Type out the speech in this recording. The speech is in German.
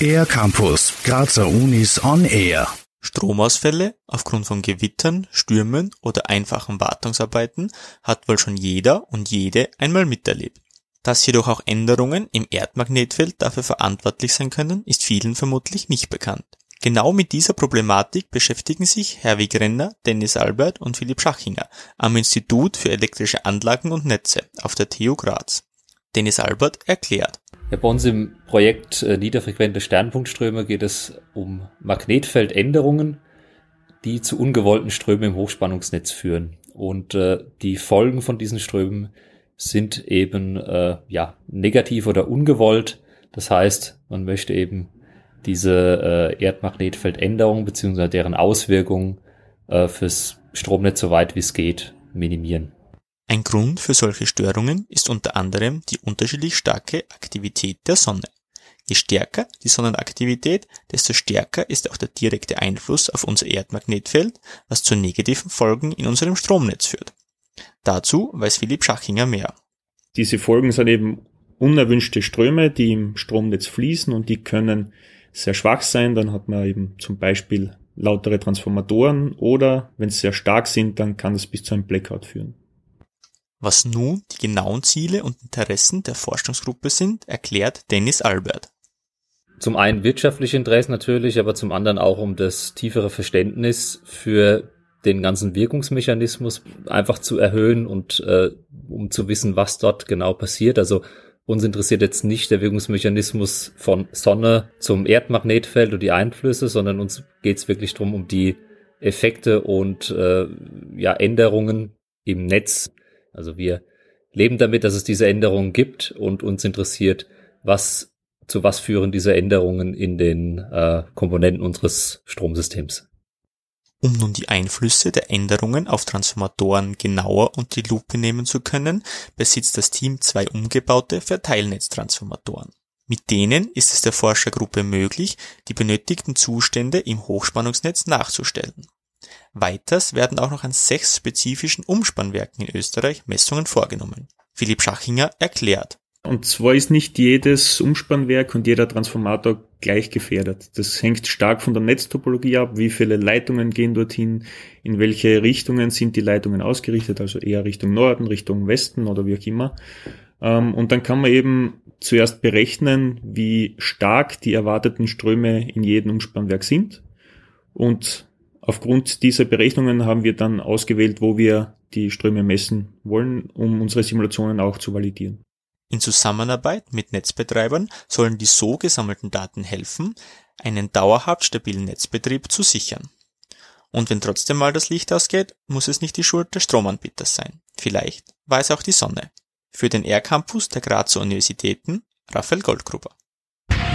Air Campus, Grazer Unis on Air. Stromausfälle aufgrund von Gewittern, Stürmen oder einfachen Wartungsarbeiten hat wohl schon jeder und jede einmal miterlebt. Dass jedoch auch Änderungen im Erdmagnetfeld dafür verantwortlich sein können, ist vielen vermutlich nicht bekannt. Genau mit dieser Problematik beschäftigen sich Herwig Renner, Dennis Albert und Philipp Schachinger am Institut für elektrische Anlagen und Netze auf der TU Graz. Dennis Albert erklärt. Ja, bei uns im Projekt äh, Niederfrequente Sternpunktströme geht es um Magnetfeldänderungen, die zu ungewollten Strömen im Hochspannungsnetz führen. Und äh, die Folgen von diesen Strömen sind eben äh, ja negativ oder ungewollt. Das heißt, man möchte eben diese äh, Erdmagnetfeldänderung beziehungsweise deren Auswirkungen äh, fürs Stromnetz so weit wie es geht minimieren. Ein Grund für solche Störungen ist unter anderem die unterschiedlich starke Aktivität der Sonne. Je stärker die Sonnenaktivität, desto stärker ist auch der direkte Einfluss auf unser Erdmagnetfeld, was zu negativen Folgen in unserem Stromnetz führt. Dazu weiß Philipp Schachinger mehr. Diese Folgen sind eben unerwünschte Ströme, die im Stromnetz fließen und die können sehr schwach sein. Dann hat man eben zum Beispiel lautere Transformatoren oder wenn sie sehr stark sind, dann kann es bis zu einem Blackout führen. Was nun die genauen Ziele und Interessen der Forschungsgruppe sind, erklärt Dennis Albert. Zum einen wirtschaftliche Interessen natürlich, aber zum anderen auch um das tiefere Verständnis für den ganzen Wirkungsmechanismus einfach zu erhöhen und äh, um zu wissen, was dort genau passiert. Also uns interessiert jetzt nicht der Wirkungsmechanismus von Sonne zum Erdmagnetfeld und die Einflüsse, sondern uns geht es wirklich darum, um die Effekte und äh, ja, Änderungen im Netz. Also wir leben damit, dass es diese Änderungen gibt und uns interessiert, was zu was führen diese Änderungen in den äh, Komponenten unseres Stromsystems. Um nun die Einflüsse der Änderungen auf Transformatoren genauer unter die Lupe nehmen zu können, besitzt das Team zwei umgebaute Verteilnetztransformatoren. Mit denen ist es der Forschergruppe möglich, die benötigten Zustände im Hochspannungsnetz nachzustellen. Weiters werden auch noch an sechs spezifischen Umspannwerken in Österreich Messungen vorgenommen. Philipp Schachinger erklärt. Und zwar ist nicht jedes Umspannwerk und jeder Transformator gleich gefährdet. Das hängt stark von der Netztopologie ab, wie viele Leitungen gehen dorthin, in welche Richtungen sind die Leitungen ausgerichtet, also eher Richtung Norden, Richtung Westen oder wie auch immer. Ähm, und dann kann man eben zuerst berechnen, wie stark die erwarteten Ströme in jedem Umspannwerk sind. Und aufgrund dieser Berechnungen haben wir dann ausgewählt, wo wir die Ströme messen wollen, um unsere Simulationen auch zu validieren. In Zusammenarbeit mit Netzbetreibern sollen die so gesammelten Daten helfen, einen dauerhaft stabilen Netzbetrieb zu sichern. Und wenn trotzdem mal das Licht ausgeht, muss es nicht die Schuld des Stromanbieters sein. Vielleicht war es auch die Sonne. Für den R-Campus der Grazer Universitäten Raphael Goldgruber.